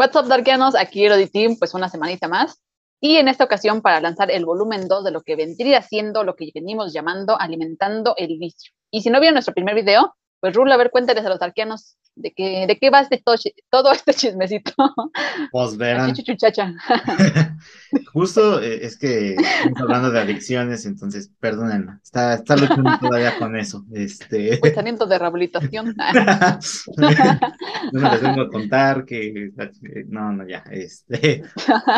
What's up, Darkianos? Aquí Erodi Team, pues una semanita más. Y en esta ocasión para lanzar el volumen 2 de lo que vendría siendo lo que venimos llamando alimentando el vicio. Y si no vieron nuestro primer video, pues Rula, a ver, cuéntales a los darkianos de qué, de qué va este todo, este chismecito. Pues verán. Justo eh, es que estamos hablando de adicciones, entonces perdónenme, está, está luchando todavía con eso. Este... Pensamiento de rehabilitación. no me les vengo a contar que no, no, ya. Este...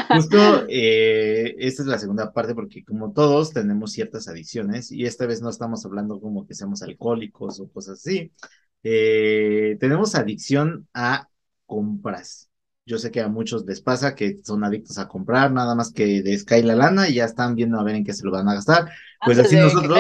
Justo eh, esta es la segunda parte porque como todos tenemos ciertas adicciones y esta vez no estamos hablando como que seamos alcohólicos o cosas así. Eh, tenemos adicción a compras. Yo sé que a muchos les pasa que son adictos a comprar, nada más que les cae la lana y ya están viendo a ver en qué se lo van a gastar. Pues así nosotros.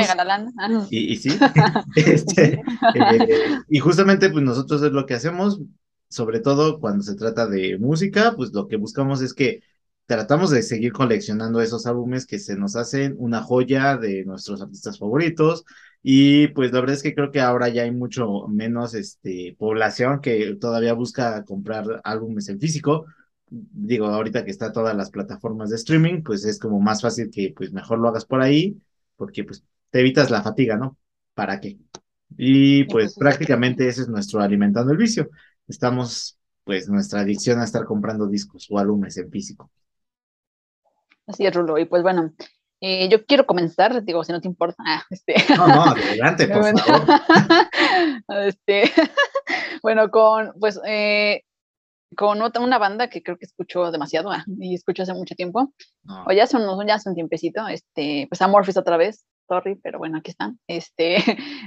Y, y, sí. este, eh, y justamente, pues nosotros es lo que hacemos, sobre todo cuando se trata de música, pues lo que buscamos es que tratamos de seguir coleccionando esos álbumes que se nos hacen una joya de nuestros artistas favoritos. Y pues la verdad es que creo que ahora ya hay mucho menos este, población que todavía busca comprar álbumes en físico. Digo, ahorita que está todas las plataformas de streaming, pues es como más fácil que pues mejor lo hagas por ahí, porque pues te evitas la fatiga, ¿no? ¿Para qué? Y pues prácticamente ese es nuestro alimentando el vicio. Estamos, pues, nuestra adicción a estar comprando discos o álbumes en físico. Así es, Rulo. Y pues bueno, eh, yo quiero comenzar, digo, si no te importa. Ah, este... No, no, adelante, por favor. este, bueno, con, pues, eh, con otra, una banda que creo que escucho demasiado ah, y escucho hace mucho tiempo, o ya son, ya hace un tiempecito, este, pues Amorphis otra vez, sorry, pero bueno, aquí están. Este,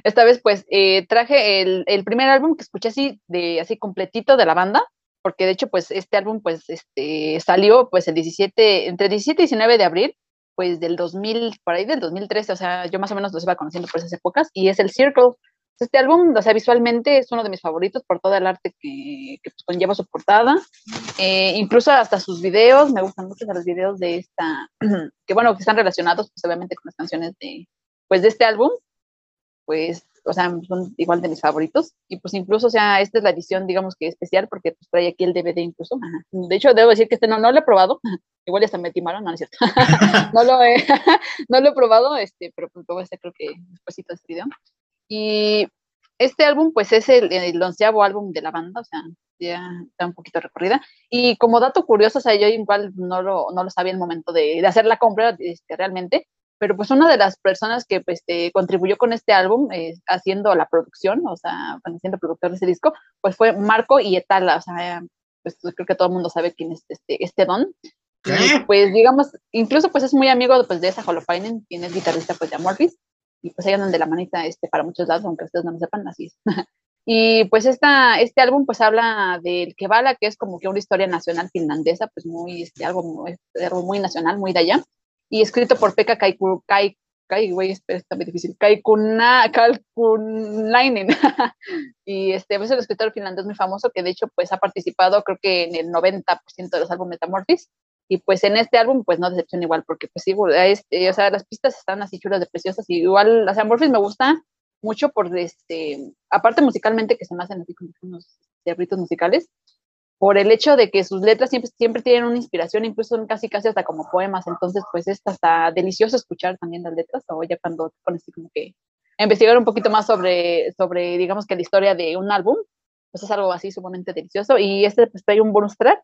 esta vez pues eh, traje el, el, primer álbum que escuché así, de, así completito de la banda, porque de hecho pues este álbum pues este, salió pues el 17, entre 17 y 19 de abril, pues del 2000, por ahí del 2013, o sea, yo más o menos los iba conociendo por esas épocas, y es el Circle. Este álbum, o sea, visualmente es uno de mis favoritos por todo el arte que, que pues, conlleva su portada, eh, incluso hasta sus videos, me gustan mucho los videos de esta, que bueno, que están relacionados pues obviamente con las canciones de, pues de este álbum, pues o sea, son igual de mis favoritos. Y pues incluso, o sea, esta es la edición, digamos que especial, porque pues trae aquí el DVD incluso. De hecho, debo decir que este no, no lo he probado. Igual ya hasta me timaron, no, es cierto. no, lo he, no lo he probado, este, pero pues luego este creo que después de este video. Y este álbum, pues es el, el onceavo álbum de la banda, o sea, ya está un poquito recorrida. Y como dato curioso, o sea, yo igual no lo, no lo sabía en el momento de, de hacer la compra este, realmente, pero pues una de las personas que pues, este, contribuyó con este álbum, eh, haciendo la producción, o sea, siendo productor de ese disco, pues fue Marco y Etala, o sea, pues creo que todo el mundo sabe quién es este, este don. Y, pues digamos, incluso pues es muy amigo pues, de esa Holopainen, quien es guitarrista pues de Amorphis, y pues ahí andan de la manita este, para muchos lados, aunque ustedes no lo sepan, así es. y pues esta, este álbum pues habla del Kevala, que es como que una historia nacional finlandesa, pues muy, este, algo, muy, algo muy nacional, muy de allá y escrito por Pekka Kaiku, Kai, Kai, güey, está muy difícil, Kaikuna, Kalkunainen. y este, pues, es el escritor finlandés muy famoso que de hecho pues ha participado creo que en el 90% de los álbumes Metamorphosis. Y pues en este álbum pues no decepciona igual porque pues sí, este, o sea, las pistas están así chulas de preciosas y igual, las Amorphis me gusta mucho por este, aparte musicalmente que se me hacen así como unos diablitos musicales, por el hecho de que sus letras siempre, siempre tienen una inspiración, incluso son casi casi hasta como poemas, entonces pues es hasta delicioso escuchar también las letras, o ya cuando te pones como que investigar un poquito más sobre, sobre, digamos que la historia de un álbum, pues es algo así sumamente delicioso, y este pues trae un bonus track,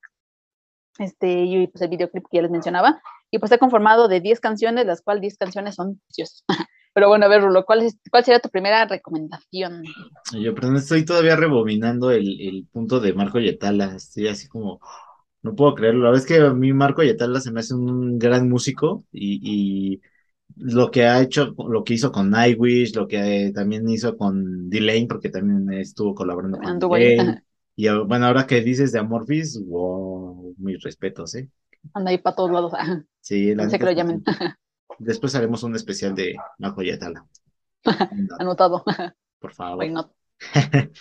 este, y pues el videoclip que ya les mencionaba, y pues está conformado de 10 canciones, las cuales 10 canciones son preciosas. Pero bueno, a ver, Rulo, ¿cuál, es, ¿cuál sería tu primera recomendación? Yo, pero estoy todavía rebobinando el, el punto de Marco Yetala. Estoy así como, no puedo creerlo. La verdad es que a mí Marco Yetala se me hace un gran músico y, y lo que ha hecho, lo que hizo con Nightwish, lo que también hizo con D-Lane, porque también estuvo colaborando con D-Lane. Y bueno, ahora que dices de Amorphis, wow, mis respetos, ¿eh? Anda ahí para todos lados. Sí, la no sé que lo llamen. Después haremos un especial de Marco Yetala. Anotado. Por favor.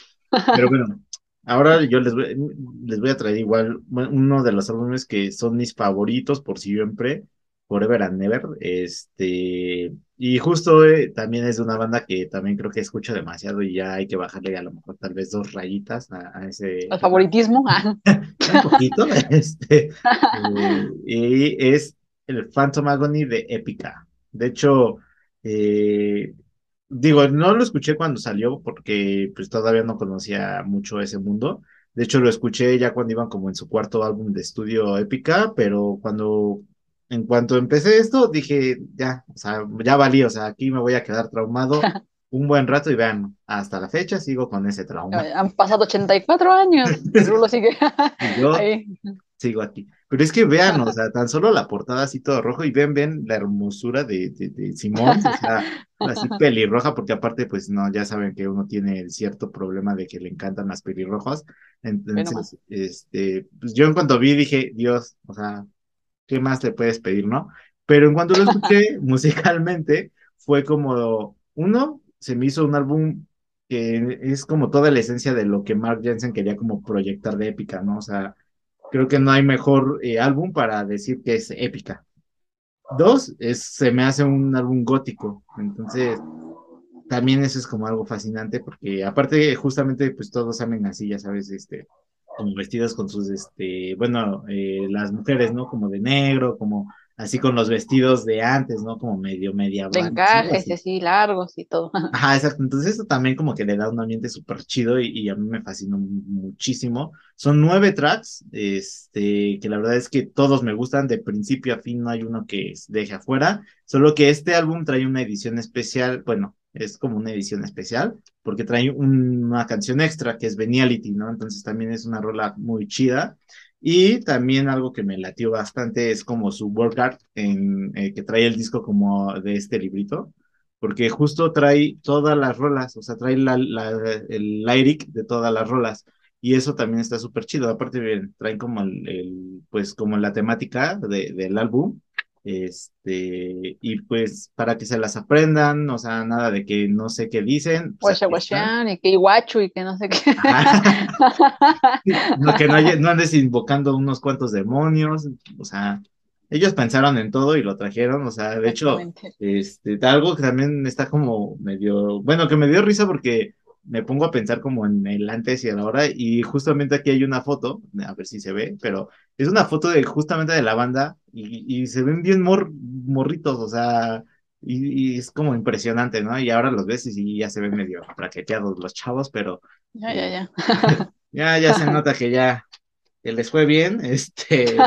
Pero bueno, ahora yo les voy, les voy a traer igual uno de los álbumes que son mis favoritos por siempre, Forever and Never, este, y justo eh, también es de una banda que también creo que escucho demasiado y ya hay que bajarle a lo mejor tal vez dos rayitas a, ese... Al favoritismo. Un poquito, este, eh, y es el Phantom Agony de Epica. De hecho, eh, digo, no lo escuché cuando salió porque pues todavía no conocía mucho ese mundo. De hecho, lo escuché ya cuando iban como en su cuarto álbum de estudio Épica, pero cuando, en cuanto empecé esto, dije, ya, o sea, ya valí, o sea, aquí me voy a quedar traumado un buen rato y vean, hasta la fecha sigo con ese trauma. Han pasado 84 años, lo sigue. yo sigo aquí. Pero es que vean, o sea, tan solo la portada así todo rojo y ven, ven la hermosura de, de, Simón, o sea, así pelirroja, porque aparte, pues no, ya saben que uno tiene el cierto problema de que le encantan las pelirrojas. Entonces, este, pues yo en cuanto vi dije, Dios, o sea, ¿qué más le puedes pedir, no? Pero en cuanto lo escuché musicalmente, fue como, uno, se me hizo un álbum que es como toda la esencia de lo que Mark Jensen quería como proyectar de épica, ¿no? O sea, creo que no hay mejor eh, álbum para decir que es épica. Dos, es, se me hace un álbum gótico, entonces también eso es como algo fascinante porque aparte justamente pues todos salen así, ya sabes, este, como vestidos con sus, este, bueno, eh, las mujeres, ¿no? Como de negro, como así con los vestidos de antes, ¿no? Como medio media. De encajes, así. largos y todo. Ajá, exacto. Entonces eso también como que le da un ambiente súper chido y, a mí me fascinó muchísimo. Son nueve tracks, este, que la verdad es que todos me gustan, de principio a fin no hay uno que deje afuera, solo que este álbum trae una edición especial, bueno, es como una edición especial, porque trae una canción extra que es Veniality, ¿no? Entonces también es una rola muy chida. Y también algo que me latió bastante es como su workout en, eh, que trae el disco como de este librito, porque justo trae todas las rolas, o sea, trae la, el lyric de todas las rolas. Y eso también está súper chido. Aparte, bien, traen como el, pues como la temática de, del álbum este, y pues para que se las aprendan, o sea, nada de que no sé qué dicen. Pues y que iguachu y que no sé qué. no, que no, andes invocando unos cuantos demonios, o sea, ellos pensaron en todo y lo trajeron, o sea, de hecho, este, algo que también está como medio, bueno, que me dio risa porque me pongo a pensar como en el antes y el ahora y justamente aquí hay una foto, a ver si se ve, pero es una foto de justamente de la banda y, se ven bien mor, morritos, o sea, y, es como impresionante, ¿no? Y ahora los ves y ya se ven medio plaqueteados los chavos, pero... Ya, ya, ya. ya, ya se nota que ya que les fue bien, este...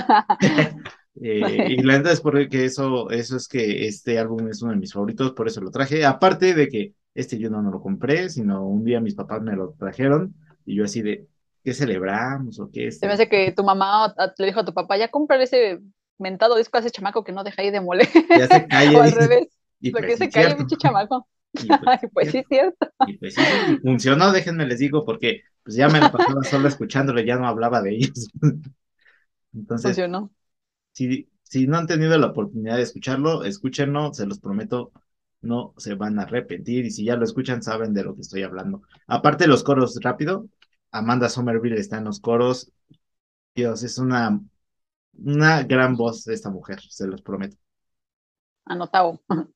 Eh, y la verdad es porque eso, eso es que este álbum es uno de mis favoritos, por eso lo traje. Aparte de que este yo no, no lo compré, sino un día mis papás me lo trajeron y yo así de, ¿qué celebramos o qué? Se me hace que tu mamá le dijo a tu papá, ya comprar ese mentado disco a ese chamaco que no deja ahí de mole. Ya se cae. o al revés, y lo pues que se cae, pinche chamaco. Y pues, pues sí, es cierto. Y pues sí, funcionó, déjenme les digo, porque pues ya me lo pasaba solo escuchándolo, ya no hablaba de ellos. Entonces, funcionó. Si, si no han tenido la oportunidad de escucharlo, escúchenlo, se los prometo, no se van a arrepentir y si ya lo escuchan saben de lo que estoy hablando. Aparte los coros rápido, Amanda Somerville está en los coros. Dios, es una, una gran voz de esta mujer, se los prometo. Anotado.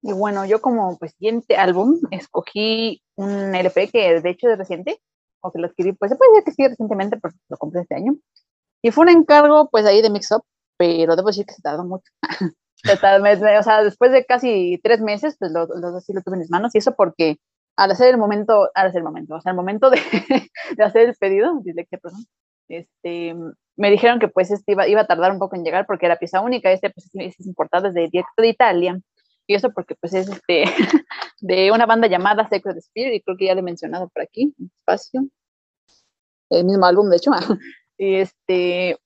Y bueno, yo como pues, siguiente álbum escogí un LP que de hecho es reciente, o que lo adquirí, pues se puede decir que sí recientemente, porque lo compré este año. Y fue un encargo pues ahí de Mix Up, pero debo decir que se tardó mucho. o sea, después de casi tres meses, pues los lo, así lo tuve en mis manos, y eso porque al hacer el momento, al hacer el momento, o sea, el momento de, hacer el pedido, este, me dijeron que pues este iba, iba, a tardar un poco en llegar porque era pieza única, este pues es importado desde directo de Italia, y eso porque pues es este, de una banda llamada Sacred Spirit, y creo que ya lo he mencionado por aquí, espacio, el mismo álbum de hecho, y este,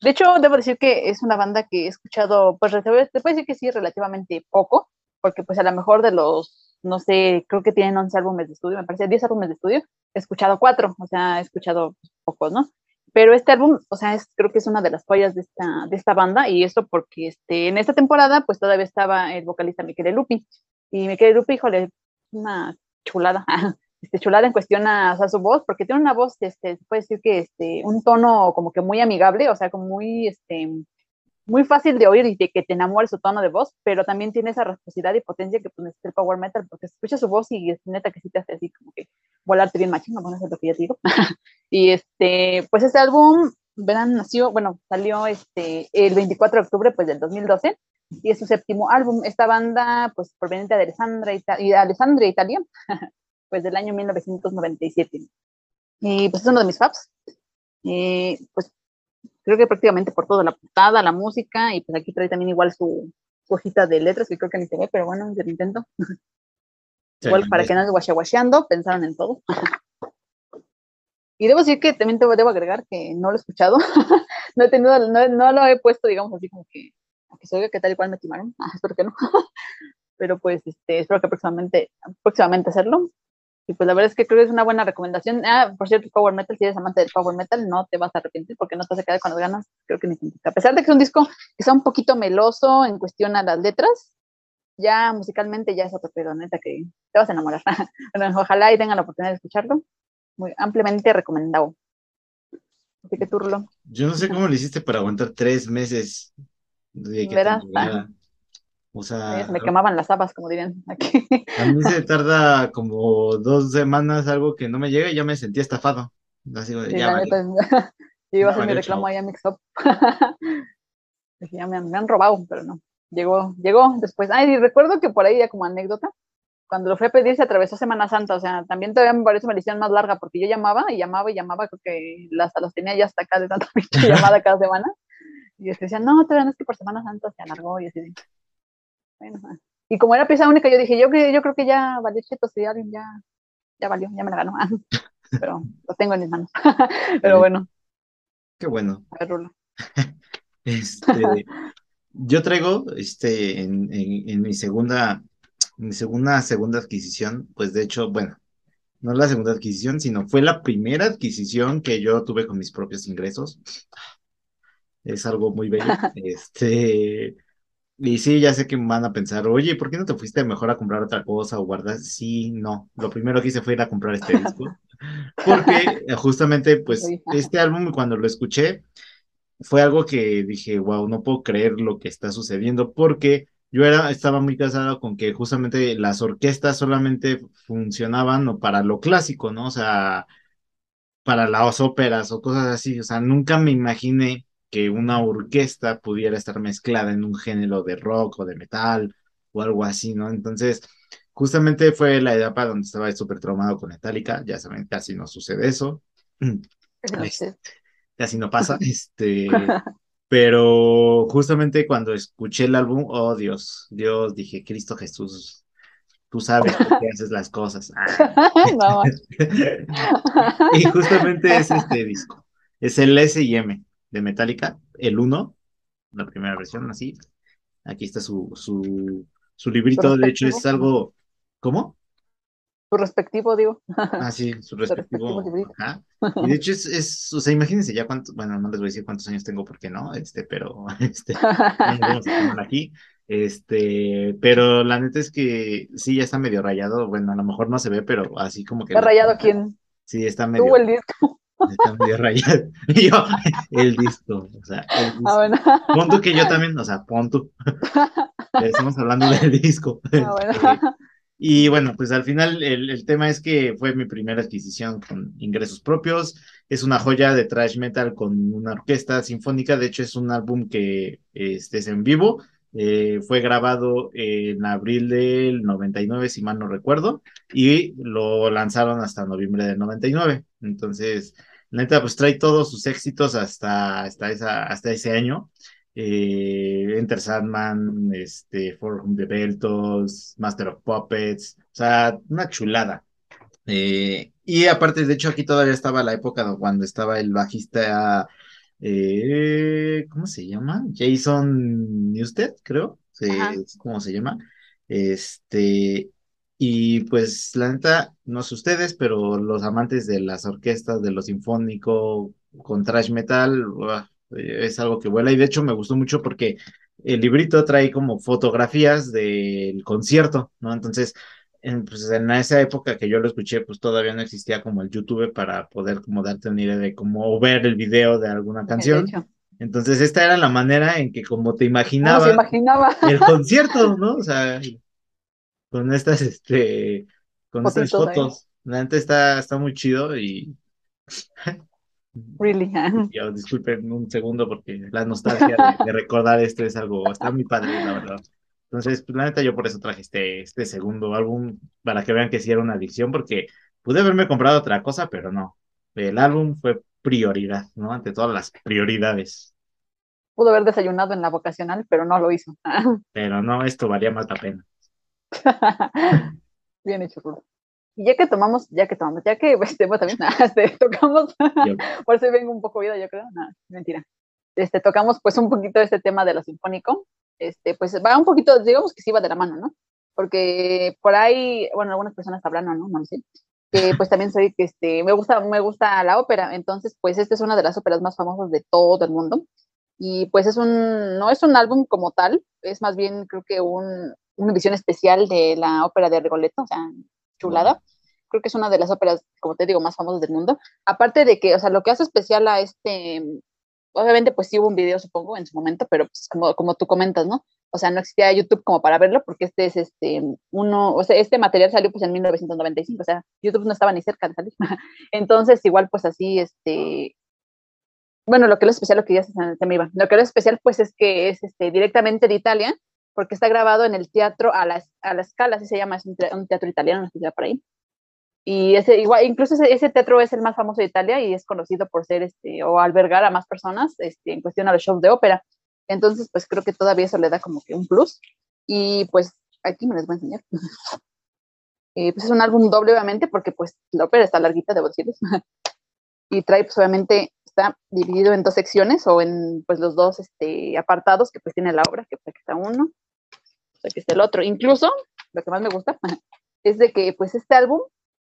de hecho, debo decir que es una banda que he escuchado, pues te puedo decir que sí, relativamente poco, porque pues a lo mejor de los, no sé, creo que tienen 11 álbumes de estudio, me parece 10 álbumes de estudio, he escuchado cuatro, o sea, he escuchado pocos, ¿no? Pero este álbum, o sea, es, creo que es una de las joyas de esta, de esta banda, y eso porque este, en esta temporada, pues todavía estaba el vocalista Miquel Lupi, y Miquel Lupi, híjole, una chulada, este, chulada en cuestión a, su voz, porque tiene una voz, este, puede decir que este, un tono como que muy amigable, o sea, como muy, este, muy fácil de oír y de que te enamore su tono de voz, pero también tiene esa rasposidad y potencia que pues necesita el power metal, porque escuchas su voz y es neta que sí te hace así como que volarte bien machino, bueno, eso es lo que ya te digo. y este, pues este álbum, verán, nació, bueno, salió este, el 24 de octubre pues del 2012 y es su séptimo álbum. Esta banda, pues proveniente de Alessandra, y Alessandria, Italia, pues del año 1997. Y pues es uno de mis faps. Y pues creo que prácticamente por todo, la portada, la música, y pues aquí trae también igual su, hojita de letras, que creo que ni se ve, pero bueno, yo lo intento. igual para que no ande guachaguacheando, pensaron en todo. y debo decir que también debo, debo agregar que no lo he escuchado, no he tenido, no, lo he puesto, digamos así como que, que se oiga que tal y cual me timaron, espero que no, pero pues este, espero que próximamente, próximamente hacerlo. Y pues la verdad es que creo que es una buena recomendación. Ah, por cierto, Power Metal, si eres amante del Power Metal, no te vas a arrepentir porque no te vas a quedar con las ganas, creo que ni A pesar de que es un disco que está un poquito meloso en cuestión a las letras, ya musicalmente ya es otro pedo, neta, que te vas a enamorar. ojalá y tengan la oportunidad de escucharlo. Muy ampliamente recomendado. Así que tú, Yo no sé cómo le hiciste para aguantar tres meses. De que Verás. O sea, me quemaban las habas, como dirían aquí. A mí se tarda como dos semanas algo que no me llega y ya me sentía estafado. Así ya yo iba a hacer mi reclamo ahí a Mixup. ya me han, me han, robado, pero no. Llegó, llegó después. Ay, recuerdo que por ahí ya como anécdota, cuando lo fui a pedir se atravesó Semana Santa, o sea, también todavía me parece una edición más larga porque yo llamaba y llamaba y llamaba, creo que las, las tenía ya hasta acá de tanta llamada cada semana. Y decían, no, todavía no es que por Semana Santa se alargó y así. Bueno, y como era pieza única, yo dije, yo, yo creo que ya valió cheto, si alguien ya, ya valió, ya me la ganó. Pero lo tengo en mis manos. Pero bueno. Qué bueno. A ver, Rulo. Este, yo traigo este, en, en, mi segunda, mi segunda, segunda adquisición, pues de hecho, bueno, no la segunda adquisición, sino fue la primera adquisición que yo tuve con mis propios ingresos. Es algo muy bello. Este, y sí, ya sé que van a pensar, oye, ¿por qué no te fuiste mejor a comprar otra cosa o guardar? Sí, no. Lo primero que hice fue ir a comprar este disco. Porque eh, justamente, pues, este álbum, cuando lo escuché, fue algo que dije, wow, no puedo creer lo que está sucediendo, porque yo era, estaba muy casado con que justamente las orquestas solamente funcionaban para lo clásico, ¿no? O sea, para las óperas o cosas así. O sea, nunca me imaginé que una orquesta pudiera estar mezclada en un género de rock o de metal o algo así, ¿no? Entonces, justamente fue la etapa donde estaba súper traumado con Metallica, ya saben, casi no sucede eso. Este, casi no pasa, este, pero justamente cuando escuché el álbum, oh Dios, Dios, dije, Cristo Jesús, tú sabes por qué haces las cosas. y justamente es este disco, es el S y M de Metallica, el 1, la primera versión, así. Aquí está su, su, su librito, de hecho es algo, ¿cómo? Su respectivo, digo. Ah, sí, su respectivo. Y de hecho es, es, o sea, imagínense ya cuántos, bueno, no les voy a decir cuántos años tengo porque no, este, pero, este, aquí. Este, pero la neta es que sí, ya está medio rayado. Bueno, a lo mejor no se ve, pero así como que. ¿Está rayado quién? Sí, está medio. Tú el disco. Medio yo, el disco. O sea, el ah, Pon que yo también, o sea, pon tú. Estamos hablando del disco. Ah, este, y bueno, pues al final el, el, tema es que fue mi primera adquisición con ingresos propios. Es una joya de thrash metal con una orquesta sinfónica. De hecho, es un álbum que este, es en vivo. Eh, fue grabado en abril del 99, si mal no recuerdo, y lo lanzaron hasta noviembre del 99. Entonces, neta, pues trae todos sus éxitos hasta, hasta, esa, hasta ese año. Eh, Enter Sandman, este, Forum de Beltos, Master of Puppets, o sea, una chulada. Eh, y aparte, de hecho, aquí todavía estaba la época cuando estaba el bajista, eh, ¿cómo se llama? Jason Newsted, creo, ¿cómo se llama? Este, y pues la neta, no sé ustedes, pero los amantes de las orquestas, de lo sinfónico con trash metal, es algo que vuela. Y de hecho me gustó mucho porque el librito trae como fotografías del concierto, ¿no? Entonces, en, pues en esa época que yo lo escuché, pues todavía no existía como el YouTube para poder como darte una idea de cómo ver el video de alguna canción. Entonces, esta era la manera en que, como te imaginaba, imaginaba. el concierto, ¿no? O sea, con estas, este, con estas fotos. La gente está, está muy chido y. Really. Yo, disculpen un segundo porque la nostalgia de, recordar esto es algo, está muy padre, la verdad. Entonces, pues la neta, yo por eso traje este, este segundo álbum, para que vean que sí era una adicción, porque pude haberme comprado otra cosa, pero no. El álbum fue prioridad, ¿no? Ante todas las prioridades. Pudo haber desayunado en la vocacional, pero no lo hizo. pero no, esto valía más la pena. Bien hecho, Rulo. Y ya que tomamos, ya que tomamos, ya que este, bueno, también este, tocamos, por eso vengo un poco vida, yo creo, no, mentira. Este, tocamos pues un poquito este tema de lo sinfónico, este, pues va un poquito, digamos que sí va de la mano, ¿no? Porque por ahí, bueno, algunas personas hablan, ¿no? No, no sé, que pues también soy, que este, me gusta, me gusta la ópera, entonces pues esta es una de las óperas más famosas de todo el mundo, y pues es un, no es un álbum como tal, es más bien creo que un, una visión especial de la ópera de Rigoletto, o sea, chulada. Creo que es una de las óperas, como te digo, más famosas del mundo. Aparte de que, o sea, lo que hace especial a este, obviamente pues sí hubo un video, supongo, en su momento, pero pues como, como tú comentas, ¿no? O sea, no existía YouTube como para verlo, porque este es este, uno, o sea, este material salió pues en 1995, o sea, YouTube no estaba ni cerca de salir. Entonces, igual pues así, este, bueno, lo que es especial, lo que ya se, se me iba, lo que es especial pues es que es este, directamente de Italia, porque está grabado en el teatro a la, a la escala, así se llama, es un, teatro italiano, no sé por ahí. Y ese, igual, incluso ese, teatro es el más famoso de Italia y es conocido por ser, este, o albergar a más personas este, en cuestión a los shows de ópera. Entonces, pues creo que todavía eso le da como que un plus. Y pues aquí me les voy a enseñar. Eh, pues es un álbum doble, obviamente, porque pues la ópera está larguita, debo decirles. y trae, pues obviamente, está dividido en dos secciones o en pues los dos este, apartados que pues tiene la obra, que pues está uno, es el otro. Incluso, lo que más me gusta es de que pues este álbum,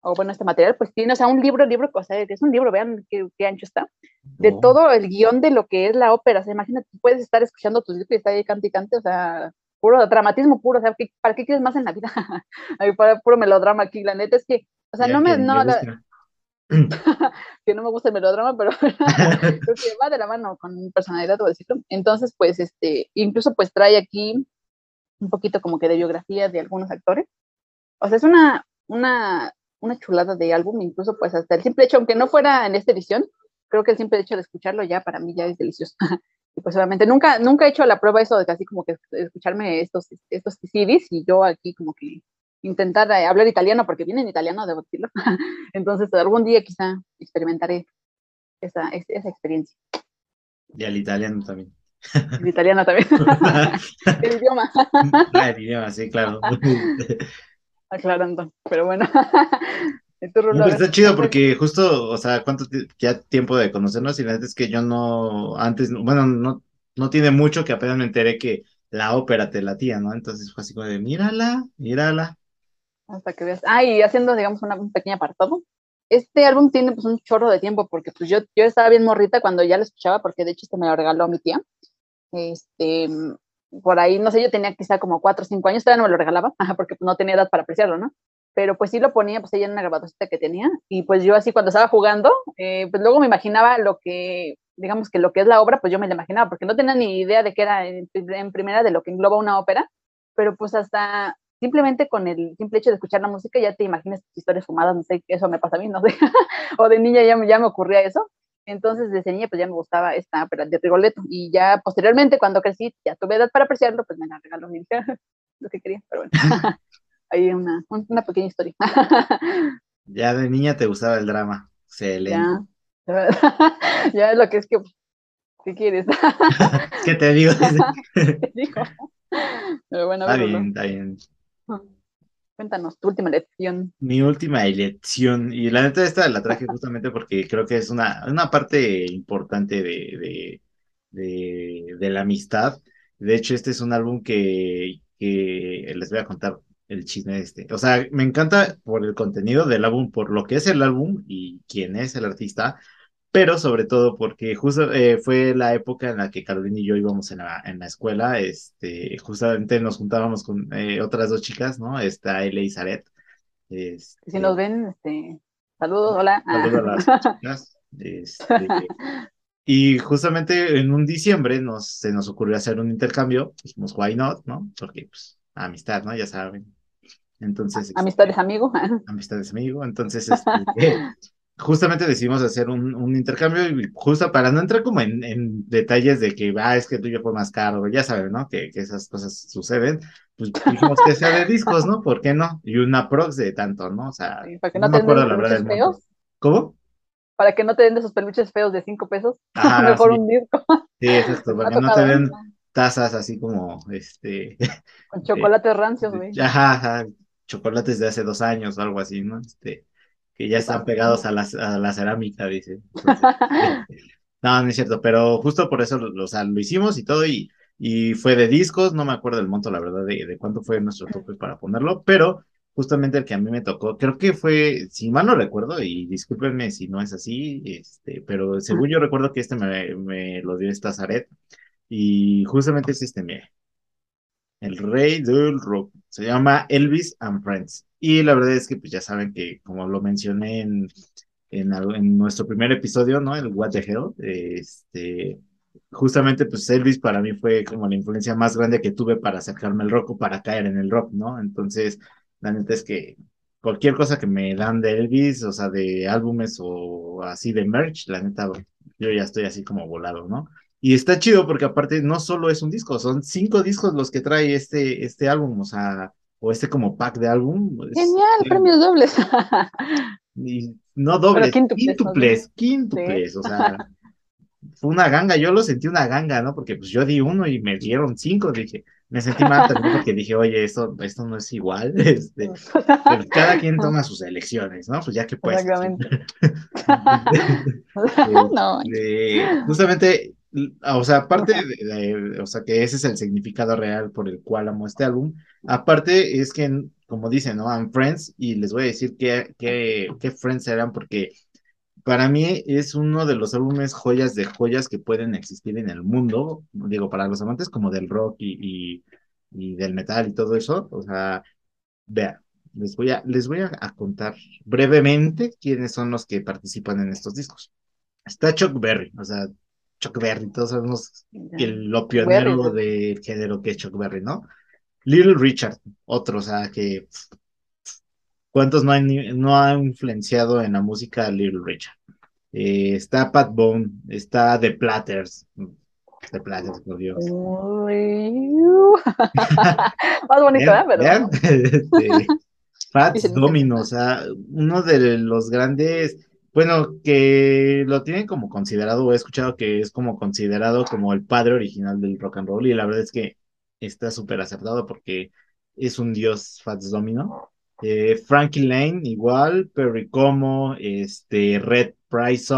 o bueno, este material, pues tiene, o sea, un libro, libro, o sea, es un libro, vean qué, ancho está, de todo el guion de lo que es la ópera. O sea, imagínate, puedes estar escuchando tus discos y está ahí cante y cante, o sea, puro dramatismo puro, o sea, ¿para qué quieres más en la vida? para puro melodrama aquí, la neta es que, o sea, no me, no, que no me gusta el melodrama, pero creo que va de la mano con personalidad, o decirlo. Entonces, pues, este, incluso pues trae aquí un poquito como que de biografía de algunos actores. O sea, es una, una, una chulada de álbum, incluso pues hasta el simple hecho, aunque no fuera en esta edición, creo que el simple hecho de escucharlo ya para mí ya es delicioso. y pues obviamente nunca, nunca he hecho la prueba eso de casi como que escucharme estos, estos CDs y yo aquí como que intentar eh, hablar italiano porque viene en italiano, debo decirlo. Entonces algún día quizá experimentaré esa, esa experiencia. Y al italiano también. El italiano también. el idioma. Ah, el idioma, sí, claro. Aclarando, pero bueno. está chido porque justo, o sea, cuánto ya tiempo de conocernos y la verdad es que yo no, antes, bueno, no, no tiene mucho que apenas me enteré que la ópera te latía, ¿no? Entonces fue así como de, mírala, mírala. Hasta que veas. Ah, y haciendo, digamos, una, un pequeño apartado. Este álbum tiene pues un chorro de tiempo porque pues yo, yo estaba bien morrita cuando ya lo escuchaba porque de hecho este me lo regaló mi tía. Este, por ahí, no sé, yo tenía quizá como cuatro o cinco años, todavía no me lo regalaba, porque no tenía edad para apreciarlo, ¿no? Pero pues sí lo ponía, pues ella en una grabadora que tenía, y pues yo así cuando estaba jugando, eh, pues luego me imaginaba lo que, digamos que lo que es la obra, pues yo me lo imaginaba, porque no tenía ni idea de qué era en, primera de lo que engloba una ópera, pero pues hasta simplemente con el simple hecho de escuchar la música ya te imaginas historias fumadas, no sé, eso me pasa a mí, no sé, o de niña ya, ya me ocurría eso, entonces, desde niña, pues ya me gustaba esta ópera de Rigoletto. Y ya posteriormente, cuando crecí, ya tuve edad para apreciarlo, pues me la regaló mi lo que quería. Pero bueno, hay una, una pequeña historia. ya de niña te gustaba el drama. Excelente. Ya, ya es lo que es que, ¿qué quieres? ¿Qué te digo? te digo. Pero bueno, está bien, está bien. Cuéntanos tu última lección. Mi última elección, y la neta esta la traje justamente porque creo que es una, una parte importante de, de, de, la amistad. De hecho, este es un álbum que, que les voy a contar el chisme este. O sea, me encanta por el contenido del álbum, por lo que es el álbum y quién es el artista, pero sobre todo porque justo eh, fue la época en la que Carolina y yo íbamos en la, en la escuela, este, justamente nos juntábamos con eh, otras dos chicas, ¿no? Esta Ele y Zaret. Este, si nos ven, este, saludos, hola. Saludos a las chicas. Este, Y justamente en un diciembre nos, se nos ocurrió hacer un intercambio, dijimos, why not, ¿no? Porque, pues, amistad, ¿no? Ya saben. Entonces. Amistad es amigo. Amistad es amigo. Entonces, este, justamente decidimos hacer un, un, intercambio y justo para no entrar como en, en, detalles de que, ah, es que tuyo fue más caro, ya saben, ¿no? Que, que esas cosas suceden, pues dijimos que sea de discos, ¿no? ¿Por qué no? Y una prox de tanto, ¿no? O sea, para que no, me acuerdo la verdad feos. ¿Cómo? Para que no te den de esos peluches feos de cinco pesos, mejor un disco. Sí, es esto, para que no te den tazas así como, este... Con chocolates rancios, güey. Ajá, ajá, chocolates de hace dos años o algo así, ¿no? Este que ya están pegados a la, a la cerámica, dice. no, no es cierto, pero justo por eso lo, o sea, lo hicimos y todo, y, y fue de discos, no me acuerdo el monto, la verdad, de, de cuánto fue nuestro tope para ponerlo, pero justamente el que a mí me tocó, creo que fue, si mal no recuerdo, y discúlpenme si no es así, este, pero según yo recuerdo que este me, me lo dio esta Zaret, y justamente es este, me, el rey del rock. Se llama Elvis and Friends. Y la verdad es que pues ya saben que como lo mencioné en, en, nuestro primer episodio, ¿no? El What the Hell, este, justamente pues Elvis para mí fue como la influencia más grande que tuve para acercarme al rock o para caer en el rock, ¿no? Entonces, la neta es que cualquier cosa que me dan de Elvis, o sea, de álbumes o así de merch, la neta, yo ya estoy así como volado, ¿no? Y está chido porque aparte no solo es un disco, son cinco discos los que trae este, este álbum, o sea, o este como pack de álbum. Genial, premios dobles. y no dobles, quíntuples, quíntuples, o sea, fue una ganga, yo lo sentí una ganga, ¿no? Porque pues yo di uno y me dieron cinco, dije, me sentí mal también porque dije, oye, esto, esto no es igual, este, cada quien toma sus elecciones, ¿no? Pues ya que pues. Exactamente. no. justamente o sea, aparte de, o sea, que ese es el significado real por el cual amo este álbum, aparte es que, como dicen, ¿no? I'm Friends, y les voy a decir qué, qué, qué Friends eran, porque para mí es uno de los álbumes joyas de joyas que pueden existir en el mundo, digo, para los amantes como del rock y, y, del metal y todo eso, o sea, vean, les voy a, les voy a, contar brevemente quiénes son los que participan en estos discos. Está Chuck Berry, o sea, Chuck Berry, todos sabemos el, lo pionero del género que es Chuck Berry, ¿no? Little Richard, otro, o sea, que ¿cuántos no, no ha influenciado en la música Little Richard? Eh, está Pat Bone, está The Platters, The Platters, por Dios. Más bonito, ¿eh? Pero... Este, Fats Domino, o sea, uno de los grandes bueno, que lo tienen como considerado, o he escuchado que es como considerado como el padre original del rock and roll, y la verdad es que está súper acertado porque es un dios Fats Domino. Eh, Frankie Lane, igual, Perry Como, este, Red Price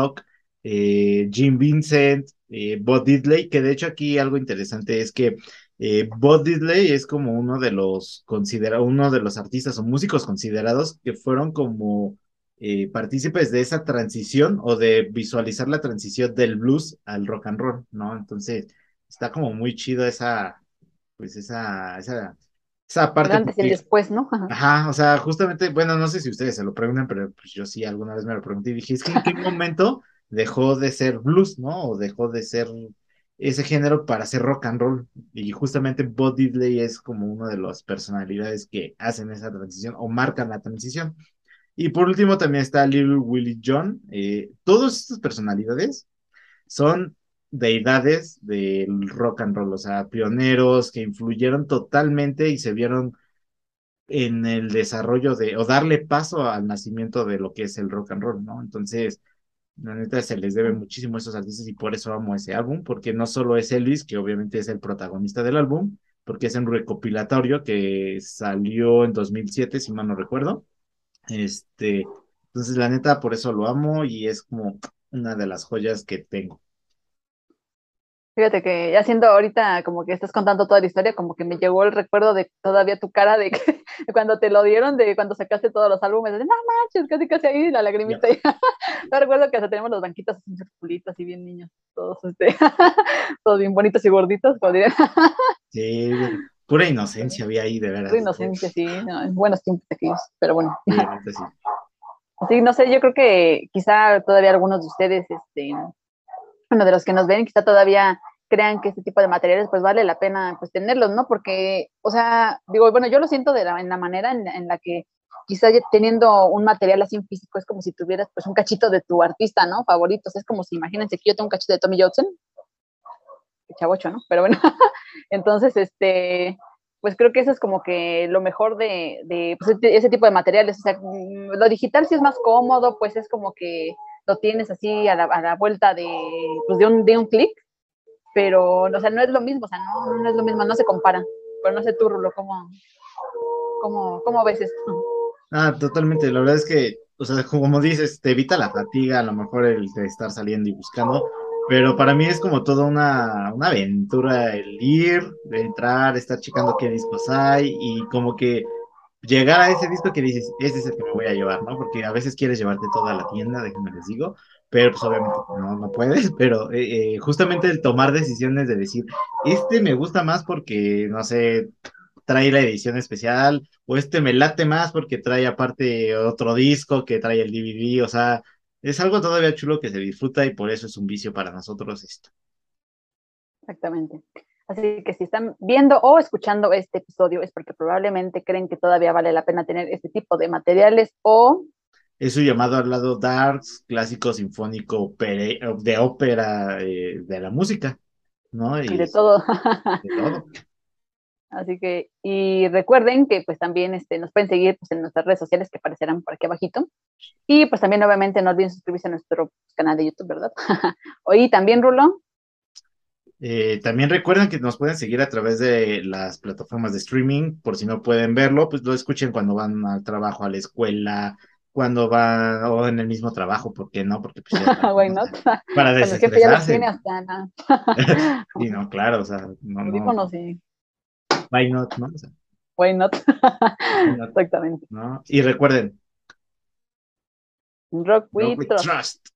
eh, Jim Vincent, eh, Bob Diddley, que de hecho aquí algo interesante es que eh, Bob Diddley es como uno de los considera uno de los artistas o músicos considerados que fueron como eh, partícipes de esa transición o de visualizar la transición del blues al rock and roll, ¿no? Entonces, está como muy chido esa, pues esa, esa, esa parte. antes y después, ¿no? Ajá. o sea, justamente, bueno, no sé si ustedes se lo preguntan, pero pues yo sí alguna vez me lo pregunté y dije, es que en qué momento dejó de ser blues, ¿no? O dejó de ser ese género para hacer rock and roll. Y justamente Bob Diddley es como una de las personalidades que hacen esa transición o marcan la transición. Y por último también está Little Willie John. Eh, todas estas personalidades son deidades del rock and roll, o sea, pioneros que influyeron totalmente y se vieron en el desarrollo de, o darle paso al nacimiento de lo que es el rock and roll, ¿no? Entonces, la neta se les debe muchísimo a esos artistas y por eso amo ese álbum, porque no solo es Elvis, que obviamente es el protagonista del álbum, porque es un recopilatorio que salió en 2007, si mal no recuerdo, este, entonces la neta, por eso lo amo y es como una de las joyas que tengo. Fíjate que ya siendo ahorita como que estás contando toda la historia, como que me llegó el recuerdo de todavía tu cara de, que, cuando te lo dieron, de cuando sacaste todos los álbumes, de no manches, casi casi ahí la lagrimita. No recuerdo que hasta tenemos los banquitos así circulitos, así bien niños, todos este, todos bien bonitos y gorditos, Sí, Pura inocencia había ahí, de verdad. Pura inocencia, sí, no, buenos tiempos aquellos, pero bueno. Sí, no sé, yo creo que quizá todavía algunos de ustedes, este, bueno, de los que nos ven, quizá todavía crean que este tipo de materiales pues vale la pena pues tenerlos, ¿no? Porque, o sea, digo, bueno, yo lo siento de la, en la manera en, la que quizá teniendo un material así en físico es como si tuvieras pues un cachito de tu artista, ¿no? Favoritos, es como si imagínense que yo tengo un cachito de Tommy Johnson, chavocho, ¿no? Pero bueno, entonces, este, pues creo que eso es como que lo mejor de, de pues, ese tipo de materiales, o sea, mm, lo digital sí es más cómodo, pues es como que lo tienes así a la, a la vuelta de, pues de un, de un clic, pero, o sea, no es lo mismo, o sea, no, no es lo mismo, no se compara. Pero no sé tú, Rulo, ¿cómo, cómo, cómo ves esto? Ah, totalmente, la verdad es que, o sea, como dices, te evita la fatiga, a lo mejor el de estar saliendo y buscando, pero para mí es como toda una, una aventura el ir, entrar, estar checando qué discos hay y como que llegar a ese disco que dices, ese es el que me voy a llevar, ¿no? Porque a veces quieres llevarte toda la tienda, déjenme les digo, pero pues obviamente no, no puedes, pero eh, eh, justamente el tomar decisiones de decir, este me gusta más porque, no sé, trae la edición especial, o este me late más porque trae aparte otro disco que trae el DVD, o sea, es algo todavía chulo que se disfruta y por eso es un vicio para nosotros esto. Exactamente. Así que si están viendo o escuchando este episodio es porque probablemente creen que todavía vale la pena tener este tipo de materiales o... Es su llamado al lado darks, clásico sinfónico de ópera eh, de la música, ¿no? Y, de todo. de todo. Así que, y recuerden que pues también este, nos pueden seguir pues, en nuestras redes sociales que aparecerán por aquí abajito. Y pues también obviamente no olviden suscribirse a nuestro canal de YouTube, ¿verdad? Hoy también, Rulo, eh, también recuerden que nos pueden seguir a través de las plataformas de streaming, por si no pueden verlo, pues lo escuchen cuando van al trabajo, a la escuela, cuando van o en el mismo trabajo, ¿por qué no? Porque pues, Why not? para desestresarse. hasta, sí, no, claro, o sea, no, no. Sí. Why not, ¿no? Why not? Exactamente. ¿no? Y recuerden. Rock with, trust.